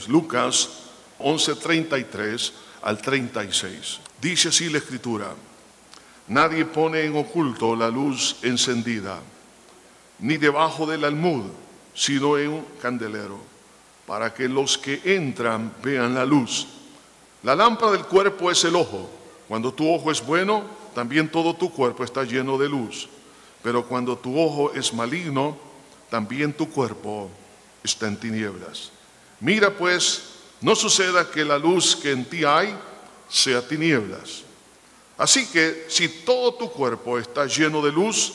36. Lucas 11, 33 al 36. Dice así la escritura. Nadie pone en oculto la luz encendida, ni debajo del almud, sino en un candelero, para que los que entran vean la luz. La lámpara del cuerpo es el ojo. Cuando tu ojo es bueno, también todo tu cuerpo está lleno de luz. Pero cuando tu ojo es maligno, también tu cuerpo está en tinieblas. Mira pues, no suceda que la luz que en ti hay sea tinieblas. Así que si todo tu cuerpo está lleno de luz,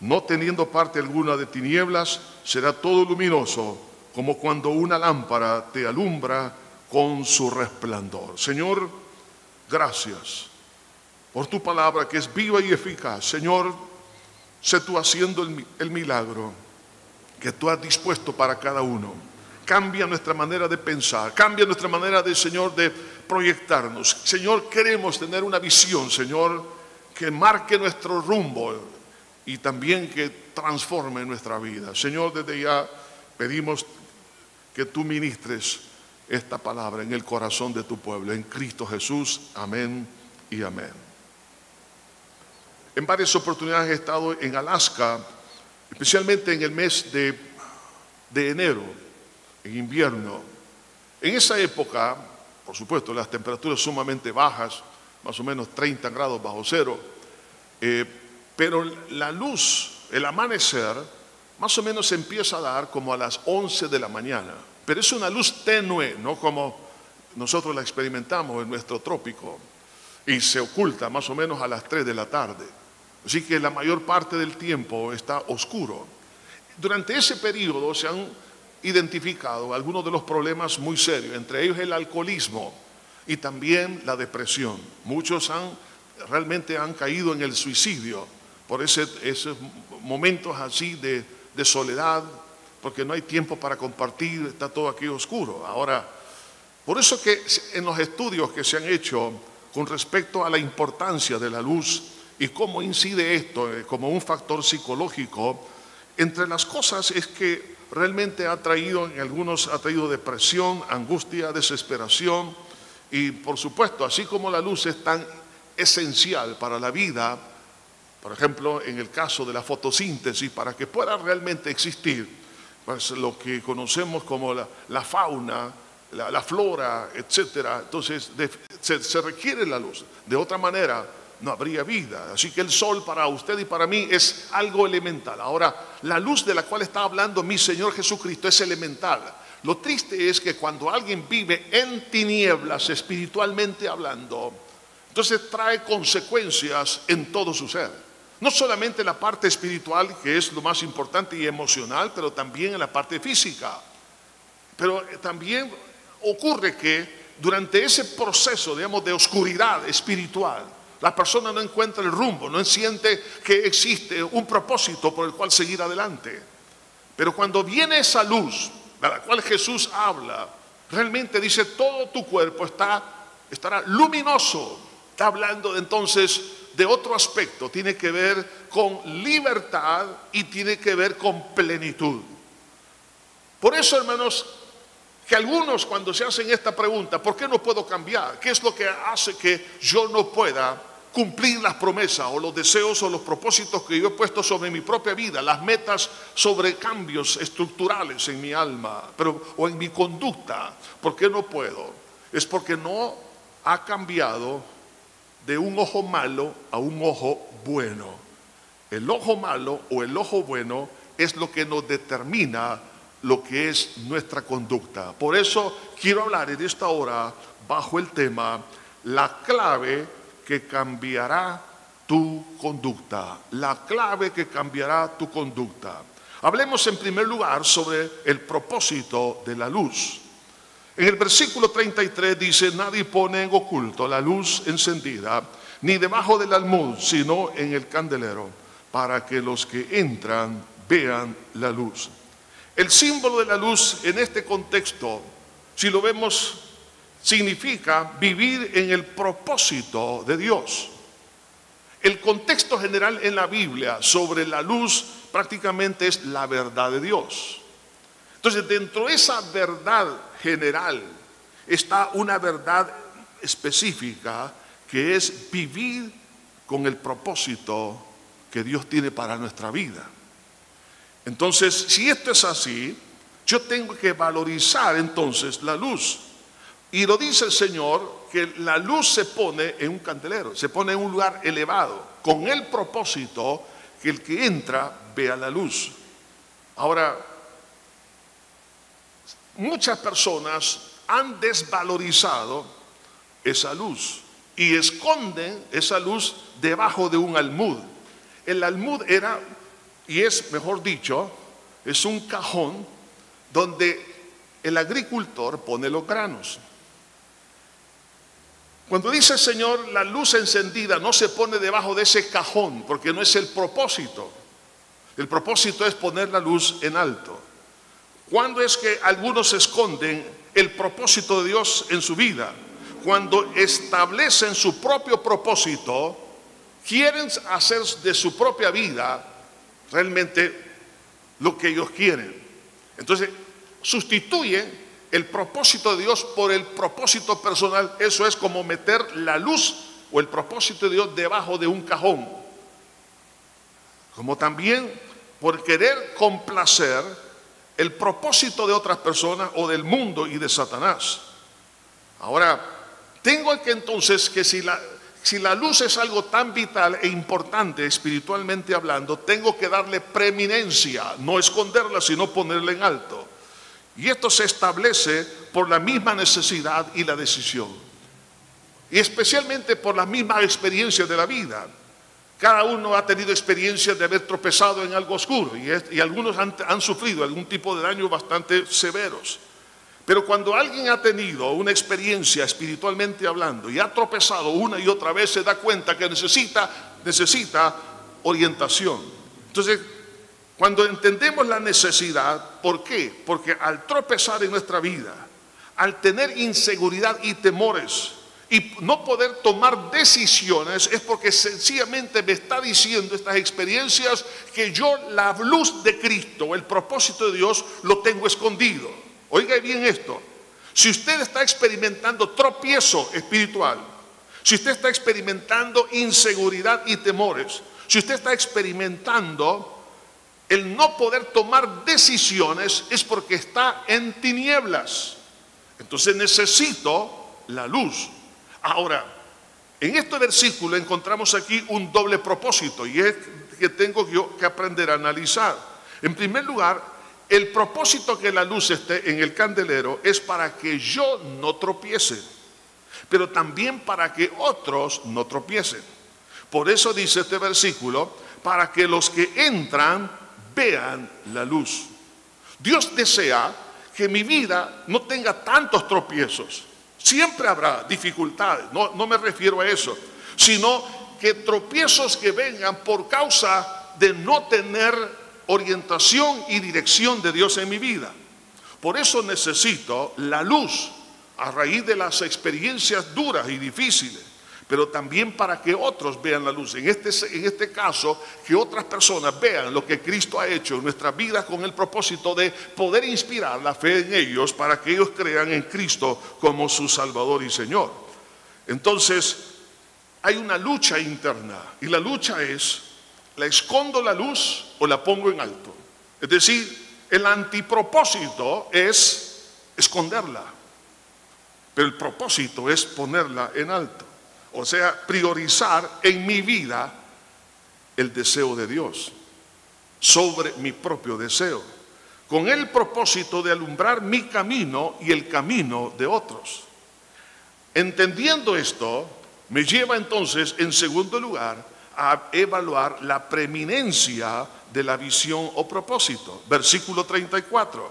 no teniendo parte alguna de tinieblas, será todo luminoso, como cuando una lámpara te alumbra con su resplandor. Señor, gracias por tu palabra que es viva y eficaz. Señor, sé tú haciendo el, el milagro que tú has dispuesto para cada uno. Cambia nuestra manera de pensar, cambia nuestra manera de, Señor, de proyectarnos. Señor, queremos tener una visión, Señor, que marque nuestro rumbo y también que transforme nuestra vida. Señor, desde ya pedimos que tú ministres esta palabra en el corazón de tu pueblo, en Cristo Jesús. Amén y amén. En varias oportunidades he estado en Alaska especialmente en el mes de, enero, en invierno. En esa época, por supuesto, las temperaturas sumamente bajas, más o menos 30 grados bajo cero, eh, pero la luz, el amanecer, más o menos empieza a dar como a las 11 de la mañana, pero es una luz tenue, no como nosotros la experimentamos en nuestro trópico, y se oculta más o menos a las 3 de la tarde. Así que la mayor parte del tiempo está oscuro. Durante ese periodo se han identificado algunos de los problemas muy serios, entre ellos el alcoholismo y también la depresión. Muchos han realmente han caído en el suicidio por ese, esos momentos así de, de soledad, porque no hay tiempo para compartir, está todo aquí oscuro. Ahora, por eso que en los estudios que se han hecho con respecto a la importancia de la luz, y cómo incide esto eh, como un factor psicológico, entre las cosas es que realmente ha traído, en algunos ha traído depresión, angustia, desesperación y por supuesto, así como la luz es tan esencial para la vida, por ejemplo, en el caso de la fotosíntesis, para que pueda realmente existir, pues lo que conocemos como la, fauna, la, flora, etcétera, entonces se, se requiere la luz. De otra manera, no habría vida. Así que el sol para usted y para mí es algo elemental. Ahora, la luz de la cual está hablando mi Señor Jesucristo es elemental. Lo triste es que cuando alguien vive en tinieblas espiritualmente hablando, entonces trae consecuencias en todo su ser. No solamente en la parte espiritual, que es lo más importante y emocional, pero también en la parte física. Pero también ocurre que durante ese proceso, digamos, de oscuridad espiritual, la persona no encuentra el rumbo, no siente que existe un propósito por el cual seguir adelante. Pero cuando viene esa luz de la cual Jesús habla, realmente dice todo tu cuerpo está, estará luminoso. Está hablando entonces de otro aspecto, tiene que ver con libertad y tiene que ver con plenitud. Por eso, hermanos, que algunos cuando se hacen esta pregunta, ¿por qué no puedo cambiar? ¿Qué es lo que hace que yo no pueda cumplir las promesas o los deseos o los propósitos que yo he puesto sobre mi propia vida, las metas sobre cambios estructurales en mi alma pero, o en mi conducta. ¿Por qué no puedo? Es porque no ha cambiado de un ojo malo a un ojo bueno. El ojo malo o el ojo bueno es lo que nos determina lo que es nuestra conducta. Por eso quiero hablar en esta hora bajo el tema la clave que cambiará tu conducta, la clave que cambiará tu conducta. Hablemos en primer lugar sobre el propósito de la luz. En el versículo 33 dice, nadie pone en oculto la luz encendida, ni debajo del almud, sino en el candelero, para que los que entran vean la luz. El símbolo de la luz en este contexto, si lo vemos significa vivir en el propósito de Dios. El contexto general en la Biblia sobre la luz prácticamente es la verdad de Dios. Entonces, dentro de esa verdad general está una verdad específica que es vivir con el propósito que Dios tiene para nuestra vida. Entonces, si esto es así, yo tengo que valorizar entonces la luz. Y lo dice el Señor que la luz se pone en un candelero, se pone en un lugar elevado, con el propósito que el que entra vea la luz. Ahora, muchas personas han desvalorizado esa luz y esconden esa luz debajo de un almud. El almud era, y es mejor dicho, es un cajón donde el agricultor pone los granos. Cuando dice el Señor, la luz encendida no se pone debajo de ese cajón, porque no es el propósito. El propósito es poner la luz en alto. ¿Cuándo es que algunos esconden el propósito de Dios en su vida? Cuando establecen su propio propósito, quieren hacer de su propia vida realmente lo que ellos quieren. Entonces, sustituyen el propósito de Dios por el propósito personal. Eso es como meter la luz o el propósito de Dios debajo de un cajón. Como también por querer complacer el propósito de otras personas o del mundo y de Satanás. Ahora, tengo que entonces que si la, si la luz es algo tan vital e importante espiritualmente hablando, tengo que darle preeminencia, no esconderla, sino ponerla en alto. Y esto se establece por la misma necesidad y la decisión. Y especialmente por la misma experiencia de la vida. Cada uno ha tenido experiencia de haber tropezado en algo oscuro y, algunos han, han sufrido algún tipo de daño bastante severos. Pero cuando alguien ha tenido una experiencia espiritualmente hablando y ha tropezado una y otra vez, se da cuenta que necesita, necesita orientación. Entonces, cuando entendemos la necesidad, ¿por qué? Porque al tropezar en nuestra vida, al tener inseguridad y temores y no poder tomar decisiones, es porque sencillamente me está diciendo estas experiencias que yo la luz de Cristo, el propósito de Dios, lo tengo escondido. Oiga bien esto, si usted está experimentando tropiezo espiritual, si usted está experimentando inseguridad y temores, si usted está experimentando el no poder tomar decisiones es porque está en tinieblas. Entonces necesito la luz. Ahora, en este versículo encontramos aquí un doble propósito y es que tengo yo que aprender a analizar. En primer lugar, el propósito que la luz esté en el candelero es para que yo no tropiece, pero también para que otros no tropiecen. Por eso dice este versículo, para que los que entran vean la luz. Dios desea que mi vida no tenga tantos tropiezos. Siempre habrá dificultades, no, no me refiero a eso, sino que tropiezos que vengan por causa de no tener orientación y dirección de Dios en mi vida. Por eso necesito la luz a raíz de las experiencias duras y difíciles pero también para que otros vean la luz. En este, en este caso, que otras personas vean lo que Cristo ha hecho en nuestras vidas con el propósito de poder inspirar la fe en ellos para que ellos crean en Cristo como su Salvador y Señor. Entonces, hay una lucha interna y la lucha es, ¿la escondo la luz o la pongo en alto? Es decir, el antipropósito es esconderla, pero el propósito es ponerla en alto. O sea, priorizar en mi vida el deseo de Dios sobre mi propio deseo, con el propósito de alumbrar mi camino y el camino de otros. Entendiendo esto, me lleva entonces, en segundo lugar, a evaluar la preeminencia de la visión o propósito. Versículo 34.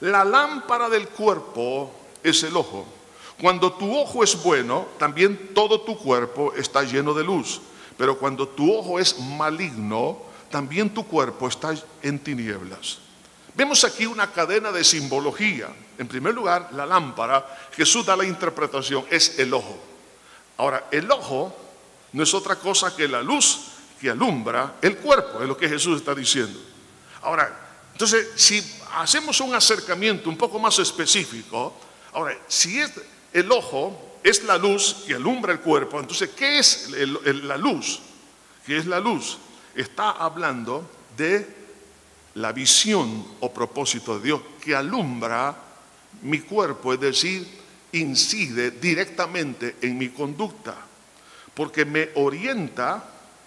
La lámpara del cuerpo es el ojo. Cuando tu ojo es bueno, también todo tu cuerpo está lleno de luz. Pero cuando tu ojo es maligno, también tu cuerpo está en tinieblas. Vemos aquí una cadena de simbología. En primer lugar, la lámpara, Jesús da la interpretación, es el ojo. Ahora, el ojo no es otra cosa que la luz que alumbra el cuerpo, es lo que Jesús está diciendo. Ahora, Entonces, si hacemos un acercamiento un poco más específico, ahora, si es el ojo es la luz que alumbra el cuerpo, entonces, ¿qué es la luz? ¿Qué es la luz? Está hablando de la visión o propósito de Dios que alumbra mi cuerpo, es decir, incide directamente en mi conducta, porque me orienta,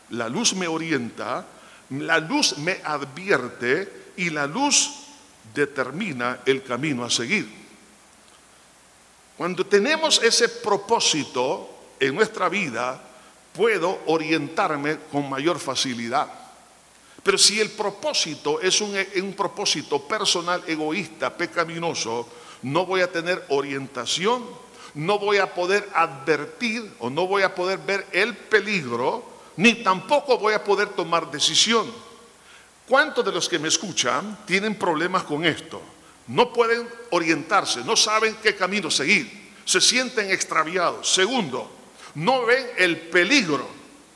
la luz me orienta, la luz me advierte y la luz determina el camino a seguir. Cuando tenemos ese propósito en nuestra vida, puedo orientarme con mayor facilidad. Pero si el propósito es un, propósito personal, egoísta, pecaminoso, no voy a tener orientación, no voy a poder advertir o no voy a poder ver el peligro, ni tampoco voy a poder tomar decisión. ¿Cuántos de los que me escuchan tienen problemas con esto? No pueden orientarse, no saben qué camino seguir, se sienten extraviados. Segundo, no ven el peligro,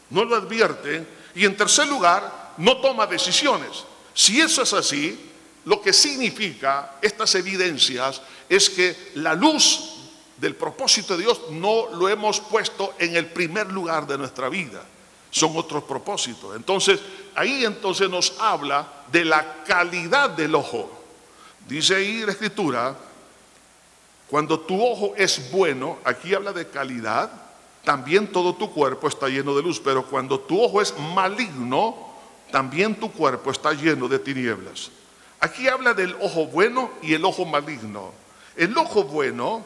no lo advierten. Y en tercer lugar, no toma decisiones. Si eso es así, lo que significa estas evidencias es que la luz del propósito de Dios no lo hemos puesto en el primer lugar de nuestra vida. Son otros propósitos. Entonces, ahí entonces nos habla de la calidad del ojo. Dice ahí la escritura, cuando tu ojo es bueno, aquí habla de calidad, también todo tu cuerpo está lleno de luz, pero cuando tu ojo es maligno, también tu cuerpo está lleno de tinieblas. Aquí habla del ojo bueno y el ojo maligno. El ojo bueno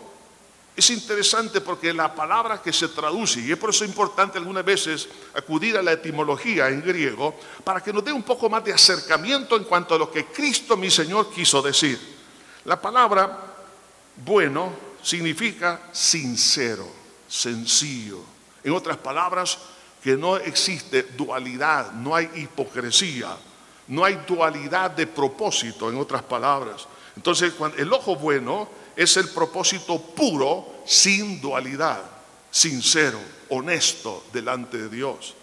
es interesante porque la palabra que se traduce, y es por eso importante algunas veces acudir a la etimología en griego, para que nos dé un poco más de acercamiento en cuanto a lo que Cristo mi Señor quiso decir. La palabra bueno significa sincero, sencillo. En otras palabras, que no existe dualidad, no hay hipocresía, no hay dualidad de propósito, en otras palabras. Entonces, el ojo bueno es el propósito puro, sin dualidad, sincero, honesto delante de Dios.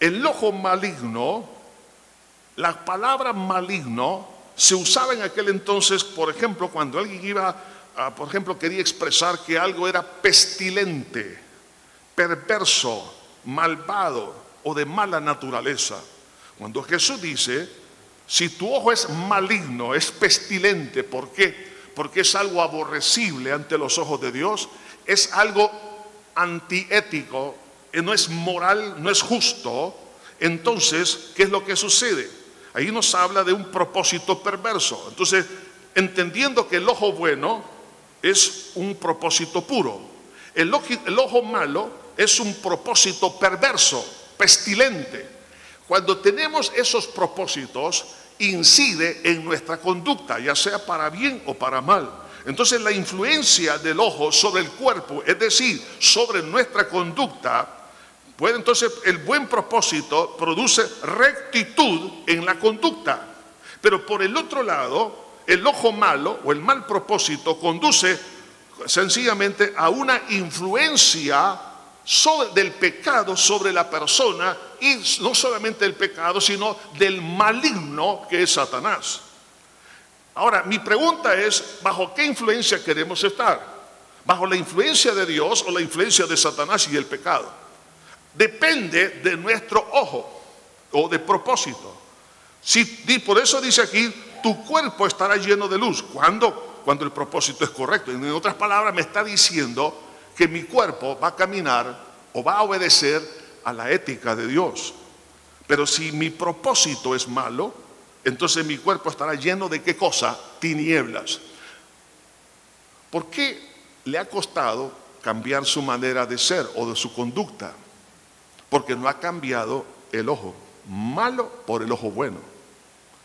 El ojo maligno, la palabra maligno se usaba en aquel entonces, por ejemplo, cuando alguien iba, por ejemplo, quería expresar que algo era pestilente, perverso, malvado o de mala naturaleza. Cuando Jesús dice, si tu ojo es maligno, es pestilente, ¿por qué? Porque es algo aborrecible ante los ojos de Dios, es algo antiético, eh, no es moral, no es justo. Entonces, ¿qué es lo que sucede? Ahí nos habla de un propósito perverso. Entonces, entendiendo que el ojo bueno es un propósito puro, el ojo, el ojo malo es un propósito perverso, pestilente. Cuando tenemos esos propósitos, incide en nuestra conducta, ya sea para bien o para mal. Entonces la influencia del ojo sobre el cuerpo, es decir, sobre nuestra conducta, puede entonces el buen propósito produce rectitud en la conducta. Pero por el otro lado, el ojo malo o el mal propósito conduce sencillamente a una influencia del pecado sobre la persona y no solamente del pecado, sino del maligno que es Satanás. Ahora, mi pregunta es, ¿bajo qué influencia queremos estar? ¿Bajo la influencia de Dios o la influencia de Satanás y el pecado? Depende de nuestro ojo o de propósito. Si, por eso dice aquí, tu cuerpo estará lleno de luz. ¿Cuándo? Cuando el propósito es correcto. En otras palabras, me está diciendo que mi cuerpo va a caminar o va a obedecer a la ética de Dios. Pero si mi propósito es malo, entonces mi cuerpo estará lleno de qué cosa? Tinieblas. ¿Por qué le ha costado cambiar su manera de ser o de su conducta? Porque no ha cambiado el ojo malo por el ojo bueno.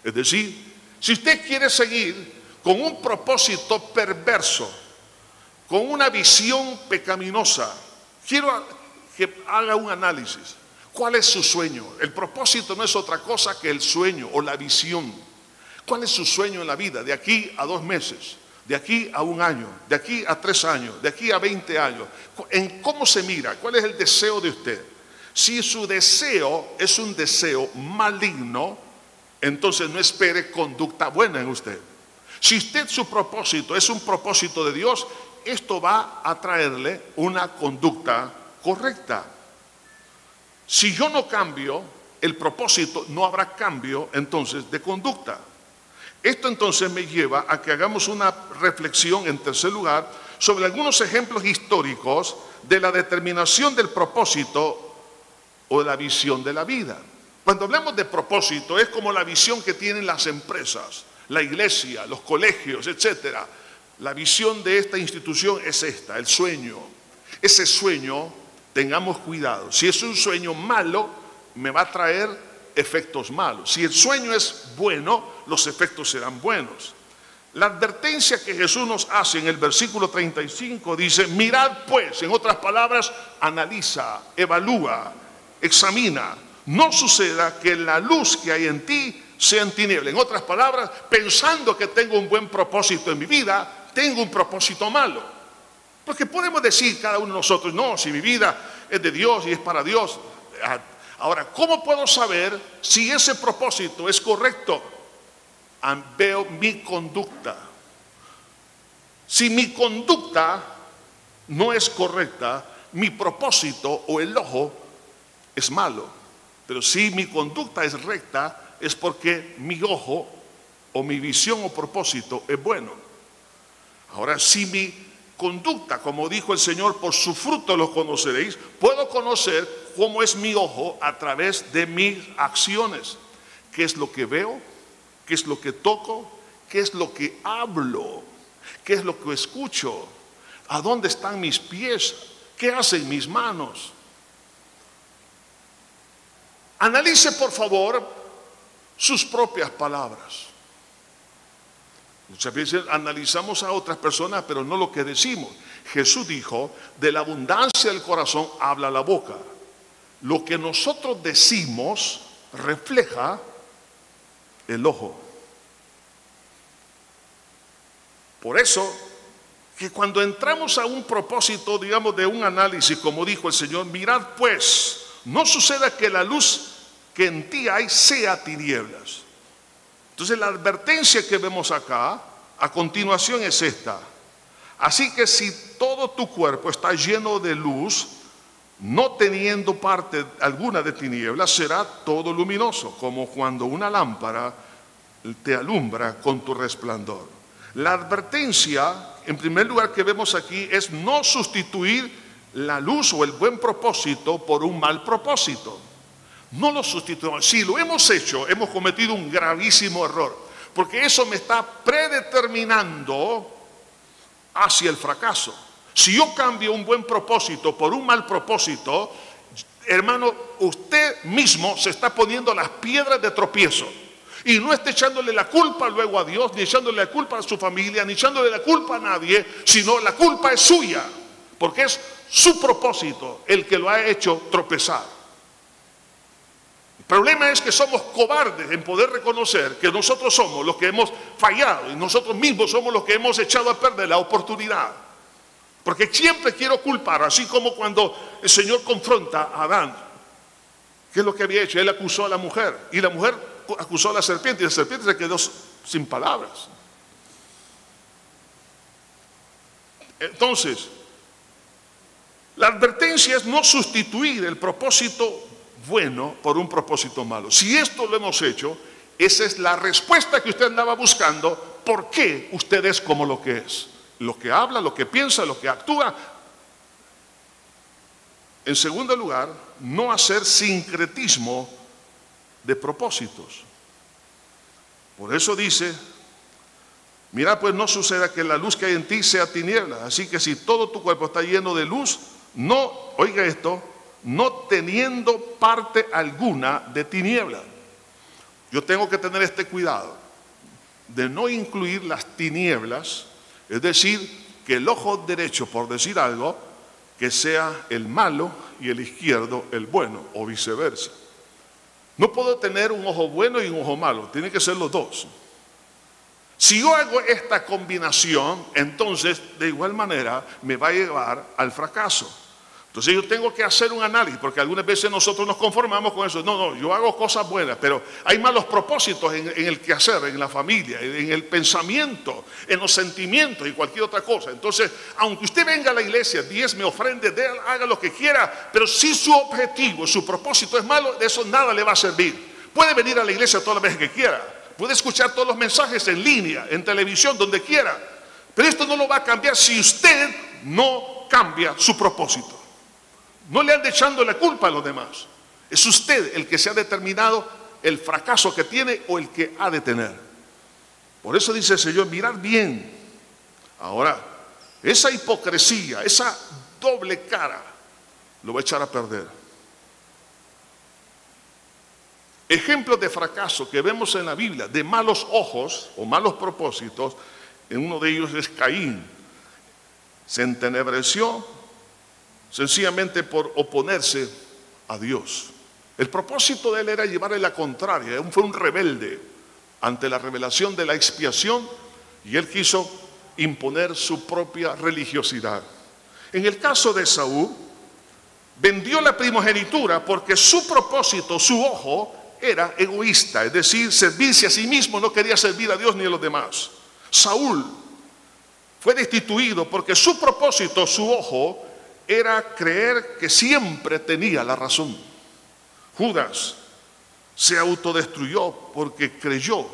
Es decir, si usted quiere seguir con un propósito perverso, con una visión pecaminosa. Quiero que haga un análisis. ¿Cuál es su sueño? El propósito no es otra cosa que el sueño o la visión. ¿Cuál es su sueño en la vida? De aquí a dos meses, de aquí a un año, de aquí a tres años, de aquí a veinte años. ¿En cómo se mira? ¿Cuál es el deseo de usted? Si su deseo es un deseo maligno, entonces no espere conducta buena en usted. Si usted su propósito es un propósito de Dios, esto va a traerle una conducta correcta. Si yo no cambio el propósito, no habrá cambio entonces de conducta. Esto entonces me lleva a que hagamos una reflexión en tercer lugar sobre algunos ejemplos históricos de la determinación del propósito o de la visión de la vida. Cuando hablamos de propósito es como la visión que tienen las empresas, la iglesia, los colegios, etcétera. La visión de esta institución es esta, el sueño. Ese sueño, tengamos cuidado. Si es un sueño malo, me va a traer efectos malos. Si el sueño es bueno, los efectos serán buenos. La advertencia que Jesús nos hace en el versículo 35 dice, mirad pues, en otras palabras, analiza, evalúa, examina. No suceda que la luz que hay en ti sea en tiniebla. En otras palabras, pensando que tengo un buen propósito en mi vida, tengo un propósito malo. Porque podemos decir cada uno de nosotros, no, si mi vida es de Dios y es para Dios. Ah, ahora, ¿cómo puedo saber si ese propósito es correcto? veo mi conducta. Si mi conducta no es correcta, mi propósito o el ojo es malo. Pero si mi conducta es recta, es porque mi ojo o mi visión o propósito es bueno. Ahora, si mi conducta, como dijo el Señor, por su fruto lo conoceréis, puedo conocer cómo es mi ojo a través de mis acciones. ¿Qué es lo que veo? qué es lo que toco, qué es lo que hablo, qué es lo que escucho, a dónde están mis pies, qué hacen mis manos. Analice por favor sus propias palabras. Muchas veces analizamos a otras personas, pero no lo que decimos. Jesús dijo, de la abundancia del corazón habla la boca. Lo que nosotros decimos refleja el ojo. Por eso, que cuando entramos a un propósito, digamos, de un análisis, como dijo el Señor, mirad pues, no suceda que la luz que en ti hay sea tinieblas. Entonces la advertencia que vemos acá, a continuación es esta. Así que si todo tu cuerpo está lleno de luz, no teniendo parte alguna de tinieblas, será todo luminoso, como cuando una lámpara te alumbra con tu resplandor. La advertencia, en primer lugar, que vemos aquí es no sustituir la luz o el buen propósito por un mal propósito. No lo sustituimos. Si lo hemos hecho, hemos cometido un gravísimo error, porque eso me está predeterminando hacia el fracaso. Si yo cambio un buen propósito por un mal propósito, hermano, usted mismo se está poniendo las piedras de tropiezo. Y no está echándole la culpa luego a Dios, ni echándole la culpa a su familia, ni echándole la culpa a nadie, sino la culpa es suya, porque es su propósito el que lo ha hecho tropezar. El problema es que somos cobardes en poder reconocer que nosotros somos los que hemos fallado y nosotros mismos somos los que hemos echado a perder la oportunidad. Porque siempre quiero culpar, así como cuando el Señor confronta a Adán. ¿Qué es lo que había hecho? Él acusó a la mujer y la mujer acusó a la serpiente y la serpiente se quedó sin palabras. Entonces, la advertencia es no sustituir el propósito bueno por un propósito malo. Si esto lo hemos hecho, esa es la respuesta que usted andaba buscando. ¿Por qué usted es como lo que es? Lo que habla, lo que piensa, lo que actúa. En segundo lugar, no hacer sincretismo de propósitos. Por eso dice, mira pues no suceda que la luz que hay en ti sea tiniebla. Así que si todo tu cuerpo está lleno de luz, no, oiga esto, no teniendo parte alguna de tiniebla. Yo tengo que tener este cuidado de no incluir las tinieblas, es decir, que el ojo derecho, por decir algo, que sea el malo y el izquierdo el bueno, o viceversa. No puedo tener un ojo bueno y un ojo malo, tiene que ser los dos. Si yo hago esta combinación, entonces de igual manera me va a llevar al fracaso. Entonces yo tengo que hacer un análisis, porque algunas veces nosotros nos conformamos con eso. No, no, yo hago cosas buenas, pero hay malos propósitos en, el quehacer, en la familia, en el pensamiento, en los sentimientos y cualquier otra cosa. Entonces, aunque usted venga a la iglesia, me ofrende, haga lo que quiera, pero si su objetivo, su propósito es malo, de eso nada le va a servir. Puede venir a la iglesia todas las veces que quiera, puede escuchar todos los mensajes en línea, en televisión, donde quiera, pero esto no lo va a cambiar si usted no cambia su propósito. No le ande echando la culpa a los demás. Es usted el que se ha determinado el fracaso que tiene o el que ha de tener. Por eso dice el Señor, mirar bien. Ahora, esa hipocresía, esa doble cara, lo va a echar a perder. Ejemplos de fracaso que vemos en la Biblia, de malos ojos o malos propósitos, en uno de ellos es Caín. Se entenebreció sencillamente por oponerse a Dios. El propósito de él era llevarle la contraria, fue un rebelde ante la revelación de la expiación y él quiso imponer su propia religiosidad. En el caso de Saúl, vendió la primogenitura porque su propósito, su ojo, era egoísta, es decir, servirse a sí mismo, no quería servir a Dios ni a los demás. Saúl fue destituido porque su propósito, su ojo, era creer que siempre tenía la razón. Judas se autodestruyó porque creyó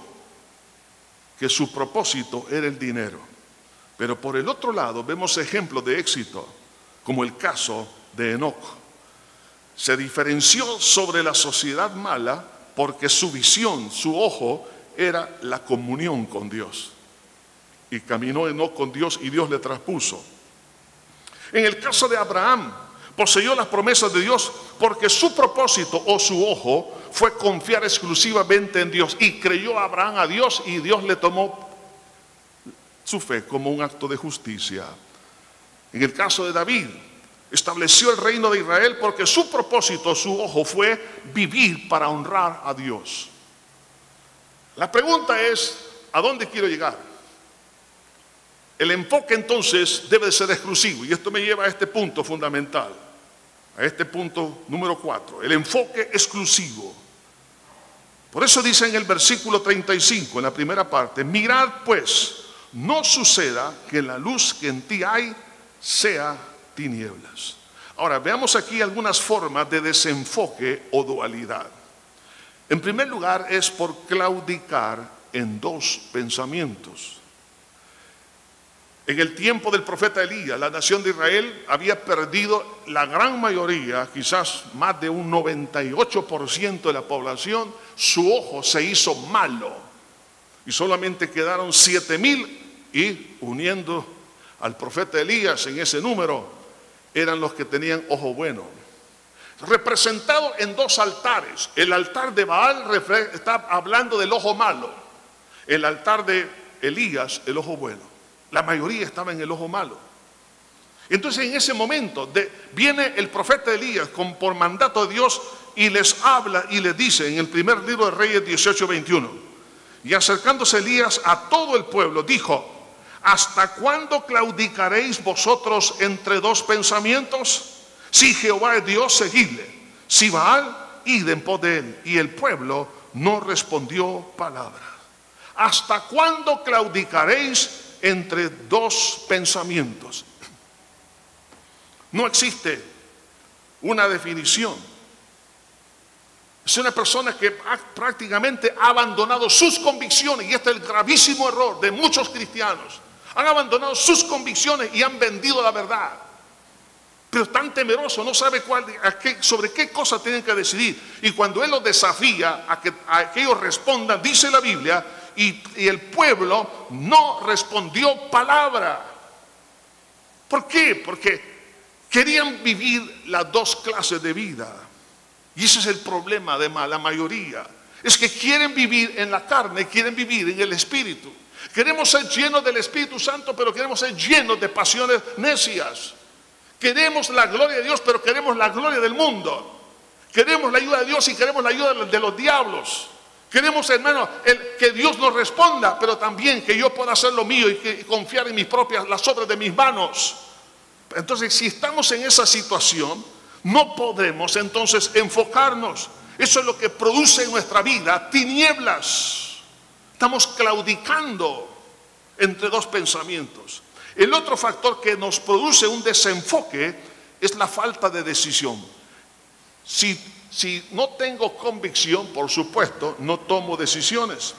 que su propósito era el dinero. Pero por el otro lado vemos ejemplos de éxito, como el caso de Enoch. Se diferenció sobre la sociedad mala porque su visión, su ojo, era la comunión con Dios. Y caminó Enoch con Dios y Dios le traspuso. En el caso de Abraham, poseyó las promesas de Dios porque su propósito o su ojo fue confiar exclusivamente en Dios. Y creyó Abraham a Dios y Dios le tomó su fe como un acto de justicia. En el caso de David, estableció el reino de Israel porque su propósito, su ojo fue vivir para honrar a Dios. La pregunta es, ¿a dónde quiero llegar? El enfoque entonces debe ser exclusivo y esto me lleva a este punto fundamental, a este punto número cuatro, el enfoque exclusivo. Por eso dice en el versículo 35, en la primera parte, mirad pues, no suceda que la luz que en ti hay sea tinieblas. Ahora, veamos aquí algunas formas de desenfoque o dualidad. En primer lugar, es por claudicar en dos pensamientos. En el tiempo del profeta Elías, la nación de Israel había perdido la gran mayoría, quizás más de un 98% de la población, su ojo se hizo malo. Y solamente quedaron siete mil y uniendo al profeta Elías en ese número, eran los que tenían ojo bueno. Representado en dos altares. El altar de Baal está hablando del ojo malo. El altar de Elías, el ojo bueno. La mayoría estaba en el ojo malo. Entonces en ese momento viene el profeta Elías con, por mandato de Dios y les habla y les dice en el primer libro de Reyes 18:21. Y acercándose Elías a todo el pueblo, dijo, ¿hasta cuándo claudicaréis vosotros entre dos pensamientos? Si Jehová es Dios, seguidle. Si Baal, id en pos de él. Y el pueblo no respondió palabra. ¿Hasta cuándo claudicaréis entre dos pensamientos. No existe una definición. Es una persona que prácticamente ha abandonado sus convicciones y este es el gravísimo error de muchos cristianos. Han abandonado sus convicciones y han vendido la verdad. Pero están temerosos, no sabe cuál, sobre qué cosa tienen que decidir. Y cuando Él los desafía a que, a que ellos respondan, dice la Biblia y, el pueblo no respondió palabra. ¿Por qué? Porque querían vivir las dos clases de vida. Y ese es el problema de la mayoría. Es que quieren vivir en la carne, quieren vivir en el espíritu. Queremos ser llenos del Espíritu Santo, pero queremos ser llenos de pasiones necias. Queremos la gloria de Dios, pero queremos la gloria del mundo. Queremos la ayuda de Dios y queremos la ayuda de los diablos. Queremos, hermano, que Dios nos responda, pero también que yo pueda hacer lo mío y, que, confiar en mis propias, las obras de mis manos. Entonces, si estamos en esa situación, no podemos entonces enfocarnos. Eso es lo que produce en nuestra vida tinieblas. Estamos claudicando entre dos pensamientos. El otro factor que nos produce un desenfoque es la falta de decisión. Si, si no tengo convicción, por supuesto, no tomo decisiones.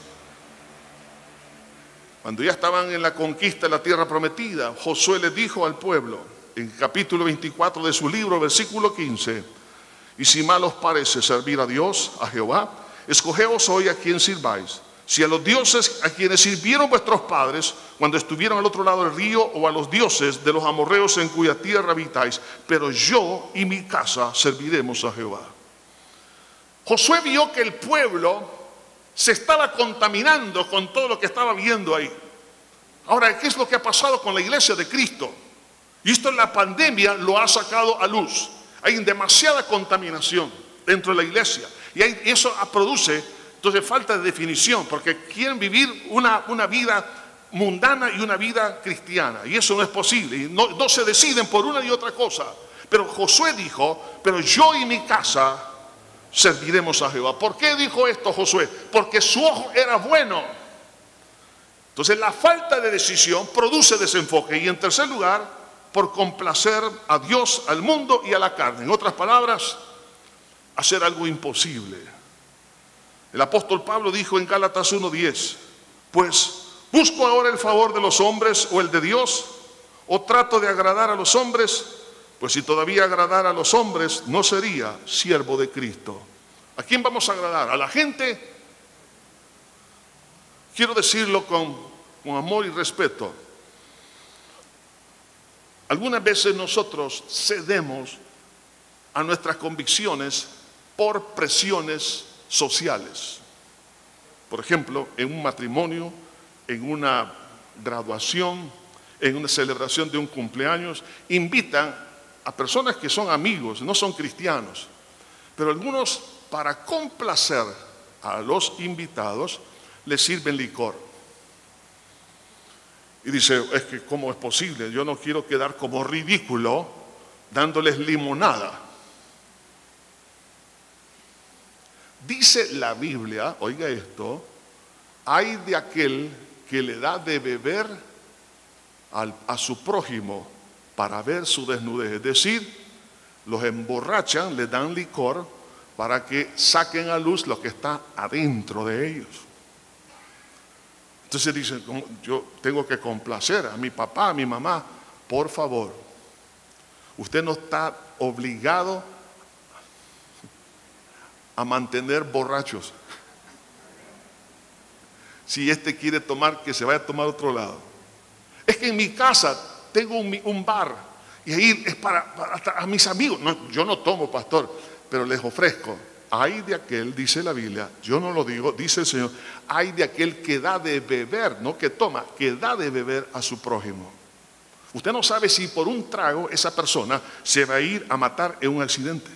Cuando ya estaban en la conquista de la tierra prometida, Josué le dijo al pueblo, en capítulo 24 de su libro, versículo 15, y si mal os parece servir a Dios, a Jehová, escogeos hoy a quien sirváis si a los dioses a quienes sirvieron vuestros padres cuando estuvieron al otro lado del río o a los dioses de los amorreos en cuya tierra habitáis, pero yo y mi casa serviremos a Jehová. Josué vio que el pueblo se estaba contaminando con todo lo que estaba viendo ahí. Ahora, ¿qué es lo que ha pasado con la iglesia de Cristo? Y esto en la pandemia lo ha sacado a luz. Hay demasiada contaminación dentro de la iglesia. Y eso produce entonces falta de definición, porque quieren vivir una, una vida mundana y una vida cristiana. Y eso no es posible. Y no, no se deciden por una y otra cosa. Pero Josué dijo, pero yo y mi casa serviremos a Jehová. ¿Por qué dijo esto Josué? Porque su ojo era bueno. Entonces la falta de decisión produce desenfoque. Y en tercer lugar, por complacer a Dios, al mundo y a la carne. En otras palabras, hacer algo imposible. El apóstol Pablo dijo en Gálatas 1:10, pues busco ahora el favor de los hombres o el de Dios, o trato de agradar a los hombres, pues si todavía agradar a los hombres, no sería siervo de Cristo. ¿A quién vamos a agradar? ¿A la gente? Quiero decirlo con, con amor y respeto. Algunas veces nosotros cedemos a nuestras convicciones por presiones sociales. Por ejemplo, en un matrimonio, en una graduación, en una celebración de un cumpleaños, invitan a personas que son amigos, no son cristianos, pero algunos para complacer a los invitados les sirven licor. Y dice, es que ¿cómo es posible? Yo no quiero quedar como ridículo dándoles limonada. Dice la Biblia, oiga esto, hay de aquel que le da de beber a su prójimo para ver su desnudez. Es decir, los emborrachan, le dan licor para que saquen a luz lo que está adentro de ellos. Entonces dicen, yo tengo que complacer a mi papá, a mi mamá, por favor. Usted no está obligado a mantener borrachos. Si este quiere tomar, que se vaya a tomar otro lado. Es que en mi casa tengo un, bar y ahí es para, a mis amigos. yo no tomo, pastor, pero les ofrezco. Hay de aquel, dice la Biblia, yo no lo digo, dice el Señor, hay de aquel que da de beber, no que toma, que da de beber a su prójimo. Usted no sabe si por un trago esa persona se va a ir a matar en un accidente.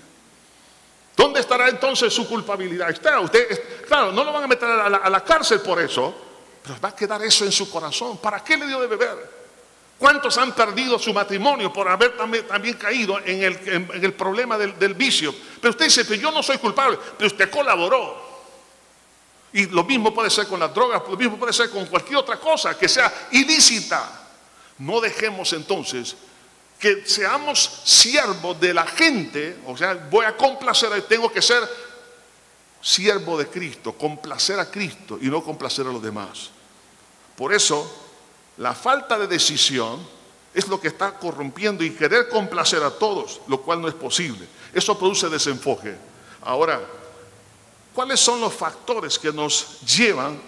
¿Dónde estará entonces su culpabilidad? Está usted, claro, no lo van a meter a la, cárcel por eso, pero va a quedar eso en su corazón. ¿Para qué le dio de beber? ¿Cuántos han perdido su matrimonio por haber también, caído en el, problema del, del, vicio? Pero usted dice, pero yo no soy culpable, pero usted colaboró. Y lo mismo puede ser con las drogas, lo mismo puede ser con cualquier otra cosa que sea ilícita. No dejemos entonces que seamos siervos de la gente, o sea, voy a complacer, tengo que ser siervo de Cristo, complacer a Cristo y no complacer a los demás. Por eso, la falta de decisión es lo que está corrompiendo y querer complacer a todos, lo cual no es posible. Eso produce desenfoque. Ahora, ¿cuáles son los factores que nos llevan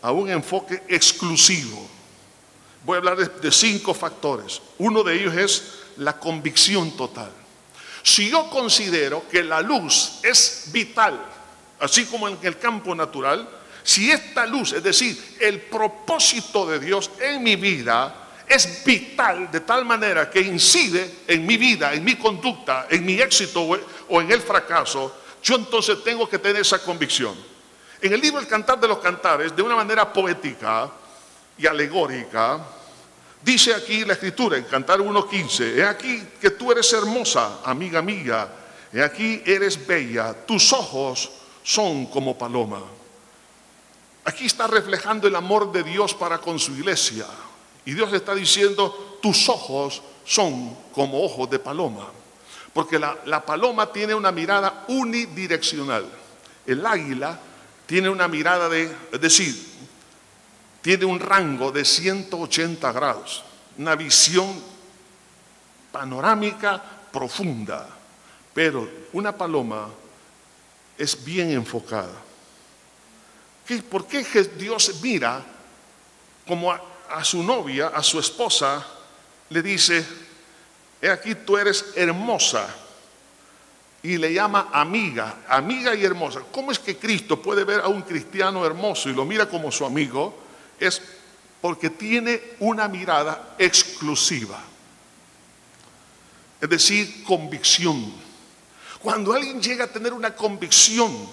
a un enfoque exclusivo? Voy a hablar de, cinco factores. Uno de ellos es la convicción total. Si yo considero que la luz es vital, así como en el campo natural, si esta luz, es decir, el propósito de Dios en mi vida, es vital de tal manera que incide en mi vida, en mi conducta, en mi éxito o en el fracaso, yo entonces tengo que tener esa convicción. En el libro El Cantar de los Cantares, de una manera poética y alegórica, Dice aquí la escritura en Cantar 1.15, he aquí que tú eres hermosa, amiga mía, he aquí eres bella, tus ojos son como paloma. Aquí está reflejando el amor de Dios para con su iglesia. Y Dios está diciendo, tus ojos son como ojos de paloma. Porque la, la paloma tiene una mirada unidireccional. El águila tiene una mirada de, es decir, tiene un rango de 180 grados, una visión panorámica profunda, pero una paloma es bien enfocada. ¿Por qué Dios mira como a, a su novia, a su esposa, le dice, he aquí tú eres hermosa? y le llama amiga, amiga y hermosa. ¿Cómo es que Cristo puede ver a un cristiano hermoso y lo mira como su amigo? Es porque tiene una mirada exclusiva. Es decir, convicción. Cuando alguien llega a tener una convicción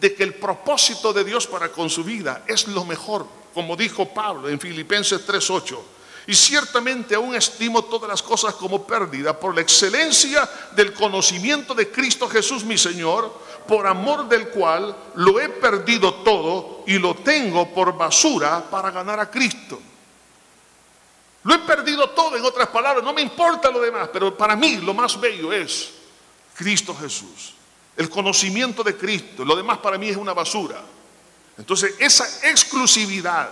de que el propósito de Dios para con su vida es lo mejor, como dijo Pablo en Filipenses 3:8, y ciertamente aún estimo todas las cosas como pérdida por la excelencia del conocimiento de Cristo Jesús mi Señor, por amor del cual lo he perdido todo y lo tengo por basura para ganar a Cristo. Lo he perdido todo, en otras palabras, no me importa lo demás, pero para mí lo más bello es Cristo Jesús. El conocimiento de Cristo, lo demás para mí es una basura. Entonces, esa exclusividad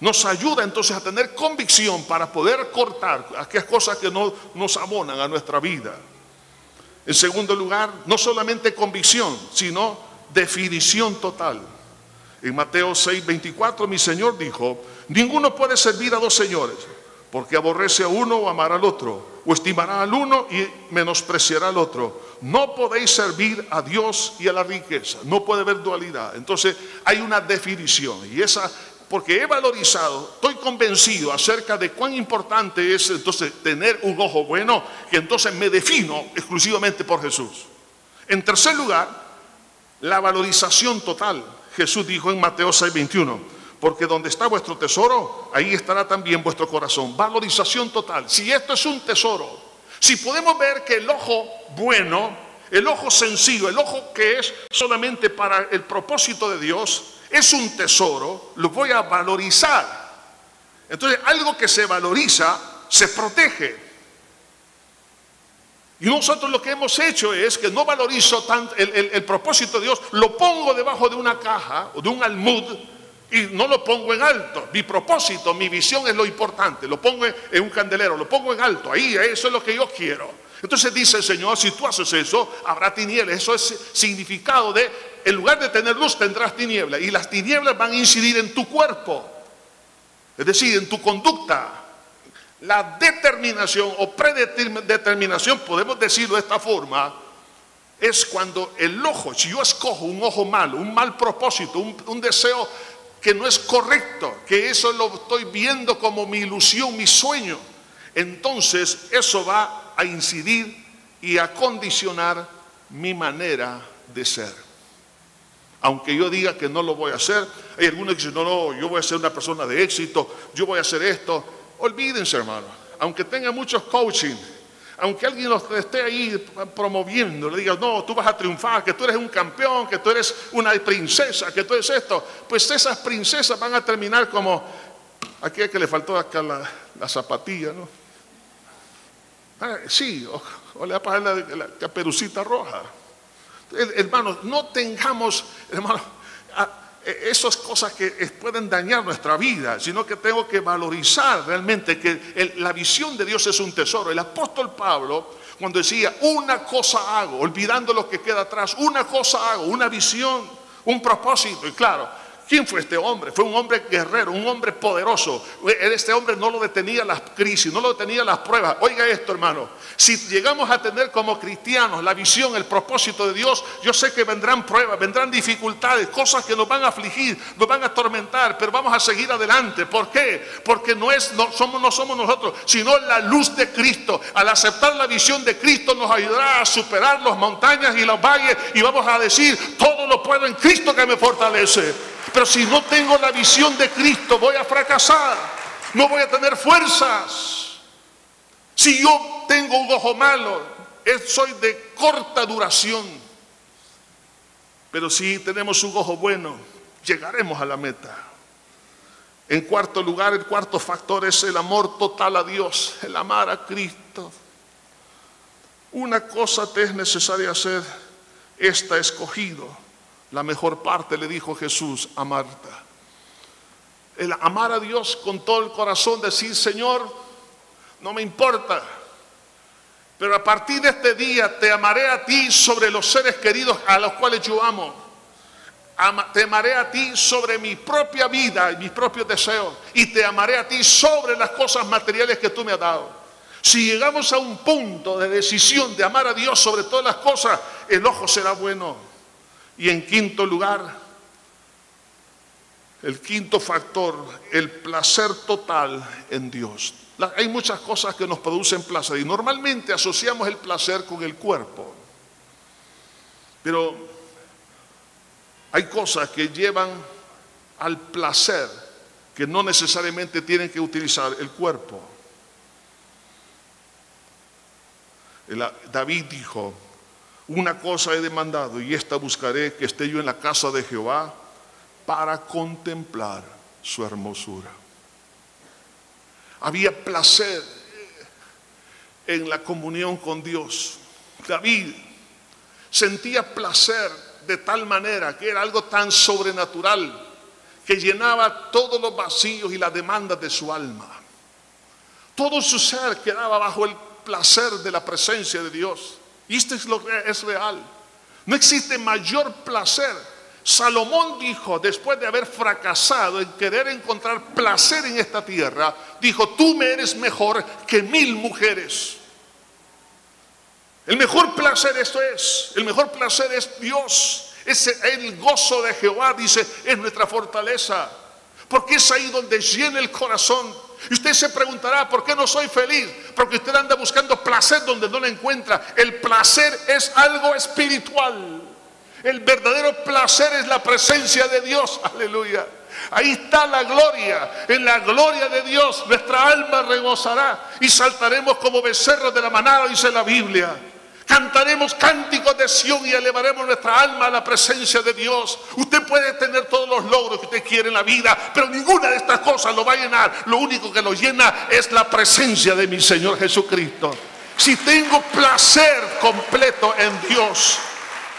nos ayuda entonces a tener convicción para poder cortar aquellas cosas que no nos abonan a nuestra vida. En segundo lugar, no solamente convicción, sino definición total. En Mateo 6, 24, mi Señor dijo, ninguno puede servir a dos señores, porque aborrece a uno o amará al otro, o estimará al uno y menospreciará al otro. No podéis servir a Dios y a la riqueza, no puede haber dualidad. Entonces hay una definición y esa porque he valorizado, estoy convencido acerca de cuán importante es entonces tener un ojo bueno, que entonces me defino exclusivamente por Jesús. En tercer lugar, la valorización total. Jesús dijo en Mateo 6:21, porque donde está vuestro tesoro, ahí estará también vuestro corazón. Valorización total. Si esto es un tesoro, si podemos ver que el ojo bueno, el ojo sencillo, el ojo que es solamente para el propósito de Dios, es un tesoro, lo voy a valorizar. Entonces, algo que se valoriza, se protege. Y nosotros lo que hemos hecho es que no valorizo tanto el, propósito de Dios, lo pongo debajo de una caja o de un almud y no lo pongo en alto. Mi propósito, mi visión es lo importante. Lo pongo en un candelero, lo pongo en alto. Ahí, eso es lo que yo quiero. Entonces dice el Señor, si tú haces eso, habrá tinieblas. Eso es significado de, en lugar de tener luz, tendrás tinieblas. Y las tinieblas van a incidir en tu cuerpo. Es decir, en tu conducta. La determinación o predeterminación, podemos decirlo de esta forma, es cuando el ojo, si yo escojo un ojo malo, un mal propósito, un, un deseo que no es correcto, que eso lo estoy viendo como mi ilusión, mi sueño, entonces eso va a incidir y a condicionar mi manera de ser. Aunque yo diga que no lo voy a hacer, hay algunos que dicen, no, no, yo voy a ser una persona de éxito, yo voy a hacer esto. Olvídense, hermano, aunque tenga muchos coaching, aunque alguien los esté ahí promoviendo, le diga, no, tú vas a triunfar, que tú eres un campeón, que tú eres una princesa, que tú eres esto, pues esas princesas van a terminar como aquella que le faltó acá la, la zapatilla, ¿no? Ah, sí, o, le va a pasar la, caperucita roja. Hermanos, no tengamos, hermanos, esas cosas que pueden dañar nuestra vida, sino que tengo que valorizar realmente que la visión de Dios es un tesoro. El apóstol Pablo, cuando decía, una cosa hago, olvidando lo que queda atrás, una cosa hago, una visión, un propósito, y claro, ¿Quién fue este hombre? Fue un hombre guerrero, un hombre poderoso. Este hombre no lo detenía las crisis, no lo detenía las pruebas. Oiga esto, hermano. Si llegamos a tener como cristianos la visión, el propósito de Dios, yo sé que vendrán pruebas, vendrán dificultades, cosas que nos van a afligir, nos van a atormentar, pero vamos a seguir adelante. ¿Por qué? Porque no, es, somos, no somos nosotros, sino la luz de Cristo. Al aceptar la visión de Cristo nos ayudará a superar las montañas y los valles y vamos a decir, todo lo puedo en Cristo que me fortalece. Pero si no tengo la visión de Cristo, voy a fracasar. No voy a tener fuerzas. Si yo tengo un ojo malo, soy de corta duración. Pero si tenemos un ojo bueno, llegaremos a la meta. En cuarto lugar, el cuarto factor es el amor total a Dios, el amar a Cristo. Una cosa te es necesaria hacer, esta escogido. La mejor parte le dijo Jesús a Marta. El amar a Dios con todo el corazón, decir, Señor, no me importa, pero a partir de este día te amaré a ti sobre los seres queridos a los cuales yo amo te amaré a ti sobre mi propia vida y mis propios deseos. Y te amaré a ti sobre las cosas materiales que tú me has dado. Si llegamos a un punto de decisión de amar a Dios sobre todas las cosas, el ojo será bueno. Y en quinto lugar, el quinto factor, el placer total en Dios. Hay muchas cosas que nos producen placer y normalmente asociamos el placer con el cuerpo. Pero hay cosas que llevan al placer que no necesariamente tienen que utilizar el cuerpo. David dijo, una cosa he demandado y esta buscaré, que esté yo en la casa de Jehová para contemplar su hermosura. Había placer en la comunión con Dios. David sentía placer de tal manera que era algo tan sobrenatural que llenaba todos los vacíos y las demandas de su alma. Todo su ser quedaba bajo el placer de la presencia de Dios. Y esto es lo que es real. No existe mayor placer. Salomón dijo, después de haber fracasado en querer encontrar placer en esta tierra, dijo, tú me eres mejor que mil mujeres. El mejor placer esto es, el mejor placer es Dios. Es el gozo de Jehová, dice, es nuestra fortaleza. Porque es ahí donde llena el corazón. Y usted se preguntará, ¿por qué no soy feliz? Porque usted anda buscando placer donde no lo encuentra. El placer es algo espiritual. El verdadero placer es la presencia de Dios. Aleluya. Ahí está la gloria. En la gloria de Dios nuestra alma regozará y saltaremos como becerros de la manada, dice la Biblia. Cantaremos cánticos de Sión y elevaremos nuestra alma a la presencia de Dios. Usted puede tener todos los logros que usted quiere en la vida, pero ninguna de estas cosas lo va a llenar. Lo único que lo llena es la presencia de mi Señor Jesucristo. Si tengo placer completo en Dios,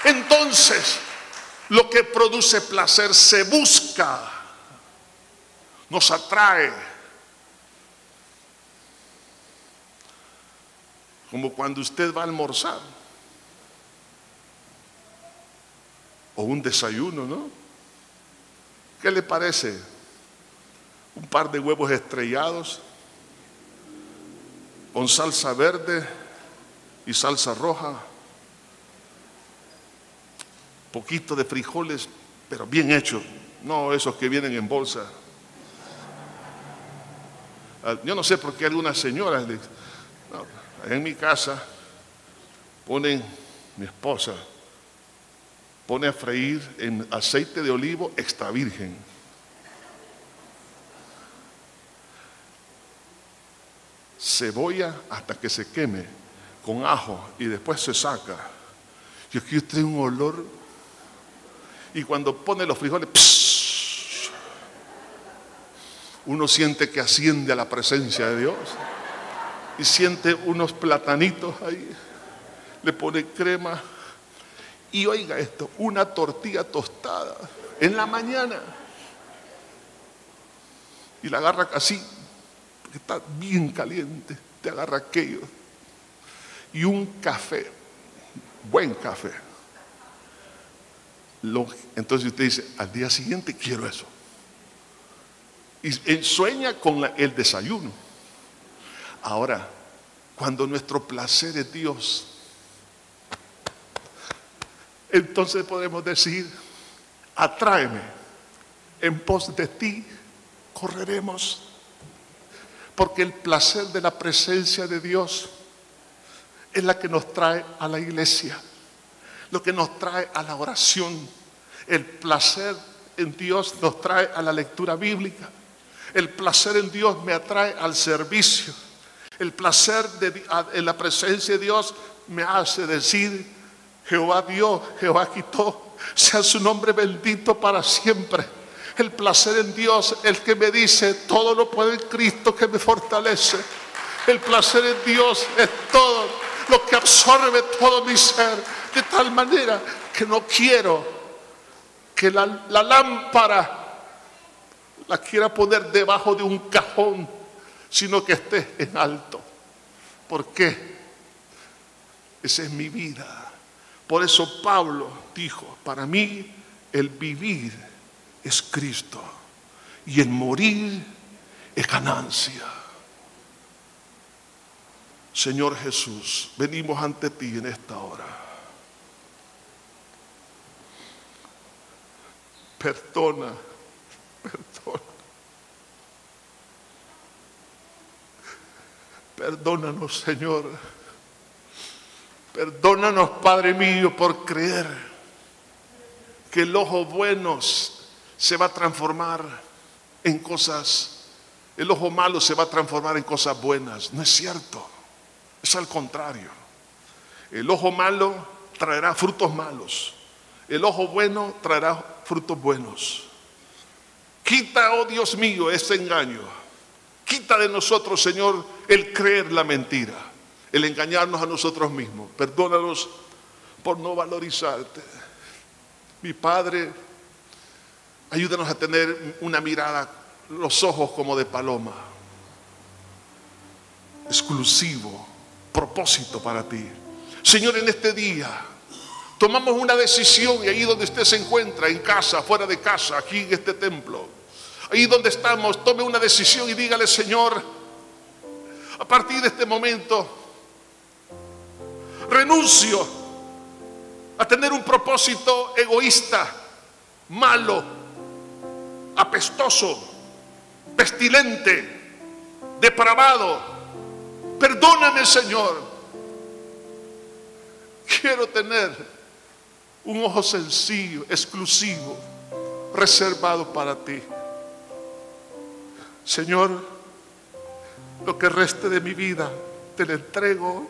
entonces lo que produce placer se busca, nos atrae como cuando usted va a almorzar o un desayuno, ¿no? ¿Qué le parece? Un par de huevos estrellados con salsa verde y salsa roja, poquito de frijoles, pero bien hechos, no esos que vienen en bolsa. Ah, yo no sé por qué algunas señoras en mi casa ponen, mi esposa, pone a freír en aceite de olivo extra virgen. Cebolla hasta que se queme con ajo y después se saca. Y aquí usted un olor. Y cuando pone los frijoles, uno siente que asciende a la presencia de Dios y siente unos platanitos ahí, le pone crema y oiga esto, una tortilla tostada en la mañana y la agarra así, porque está bien caliente, te agarra aquello y un café, buen café. entonces usted dice, al día siguiente quiero eso. Y sueña con el desayuno. Ahora, cuando nuestro placer es Dios, entonces podemos decir, atráeme, en pos de ti correremos, porque el placer de la presencia de Dios es la que nos trae a la iglesia, lo que nos trae a la oración. El placer en Dios nos trae a la lectura bíblica. El placer en Dios me atrae al servicio. El placer en la presencia de Dios me hace decir, Jehová Dios, Jehová quitó, sea su nombre bendito para siempre. El placer en Dios, el que me dice, todo lo puede en Cristo que me fortalece. El placer en Dios es todo lo que absorbe todo mi ser, de tal manera que no quiero que la lámpara la quiera poner debajo de un cajón, sino que esté en alto. ¿Por qué? Esa es mi vida. Por eso Pablo dijo, para mí el vivir es Cristo y el morir es ganancia. Señor Jesús, venimos ante ti en esta hora. Perdona. Perdónanos, Señor. Perdónanos, Padre mío, por creer que el ojo bueno se va a transformar en cosas, el ojo malo se va a transformar en cosas buenas. No es cierto. Es al contrario. El ojo malo traerá frutos malos. El ojo bueno traerá frutos buenos. Quita, oh Dios mío, ese engaño. Quita de nosotros, Señor, el creer la mentira, el engañarnos a nosotros mismos. Perdónanos por no valorizarte. Mi Padre, ayúdanos a tener una mirada, los ojos como de paloma, exclusivo, propósito para ti. Señor, en este día tomamos una decisión y ahí donde usted se encuentra, en casa, fuera de casa, aquí en este templo, ahí donde estamos, tome una decisión y dígale, Señor, a partir de este momento, renuncio a tener un propósito egoísta, malo, apestoso, pestilente, depravado Perdóname, Señor. Quiero tener un ojo sencillo, exclusivo, reservado para ti. Señor, lo que reste de mi vida te lo entrego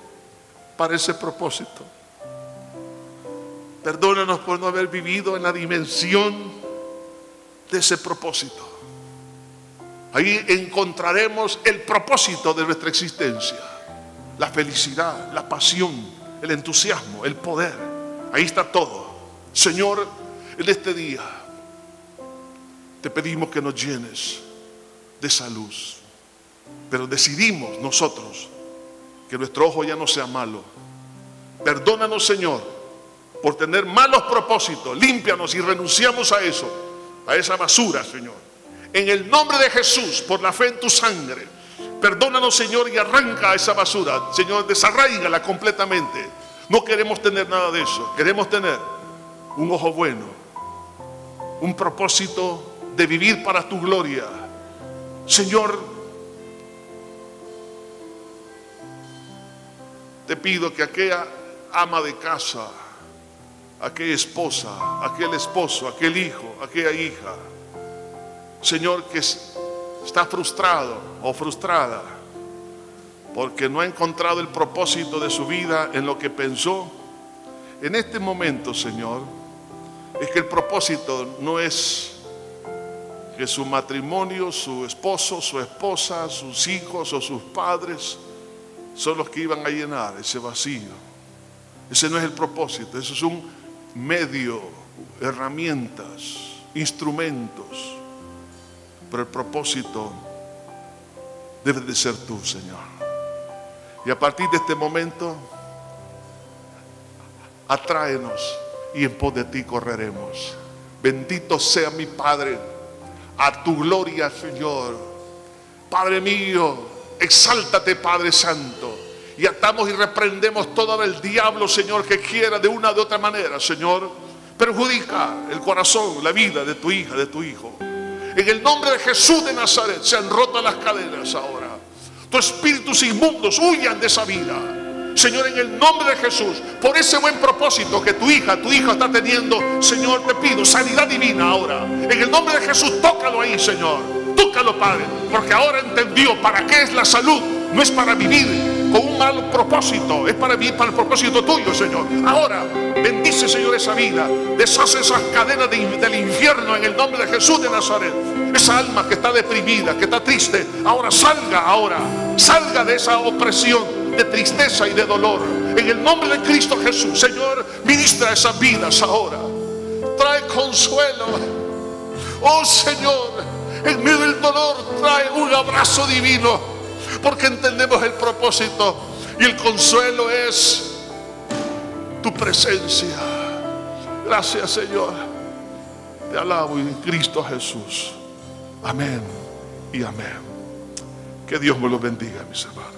para ese propósito. Perdónanos por no haber vivido en la dimensión de ese propósito. Ahí encontraremos el propósito de nuestra existencia. La felicidad, la pasión, el entusiasmo, el poder. Ahí está todo. Señor, en este día te pedimos que nos llenes de esa luz. Pero decidimos nosotros que nuestro ojo ya no sea malo. Perdónanos, Señor, por tener malos propósitos. Límpianos y renunciamos a eso, a esa basura, Señor. En el nombre de Jesús, por la fe en tu sangre, perdónanos, Señor, y arranca esa basura. Señor, desarraigala completamente. No queremos tener nada de eso. Queremos tener un ojo bueno, un propósito de vivir para tu gloria. Señor, te pido que aquella ama de casa, aquella esposa, aquel esposo, aquel hijo, aquella hija, Señor, que está frustrado o frustrada porque no ha encontrado el propósito de su vida en lo que pensó. En este momento, Señor, es que el propósito no es que su matrimonio, su esposo, su esposa, sus hijos o sus padres son los que iban a llenar ese vacío. Ese no es el propósito, eso es un medio, herramientas, instrumentos pero el propósito debe de ser tú, Señor. Y a partir de este momento, atráenos y en pos de ti correremos. Bendito sea mi Padre, a tu gloria, Señor. Padre mío, exáltate, Padre Santo. Y atamos y reprendemos todo el diablo, Señor, que quiera de una u otra manera, Señor, perjudica el corazón, la vida de tu hija, de tu hijo. En el nombre de Jesús de Nazaret se han roto las cadenas ahora. Tus espíritus inmundos huyan de esa vida. Señor, en el nombre de Jesús, por ese buen propósito que tu hija, tu hijo está teniendo, Señor, te pido sanidad divina ahora. En el nombre de Jesús, tócalo ahí, Señor. Tócalo, Padre, porque ahora entendió para qué es la salud. No es para vivir con un mal propósito, es para vivir para el propósito tuyo, Señor. Ahora, bendice, Señor, esa vida. Deshace esas cadenas del infierno en el nombre de Jesús de Nazaret. Esa alma que está deprimida, que está triste, ahora salga, ahora, salga de esa opresión de tristeza y de dolor. En el nombre de Cristo Jesús, Señor, ministra esas vidas ahora. Trae consuelo. Oh Señor, en medio del dolor trae un abrazo divino, porque entendemos el propósito y el consuelo es tu presencia. Gracias Señor. Te alabo en Cristo Jesús. Amén y amén. Que Dios me lo bendiga, mis hermanos.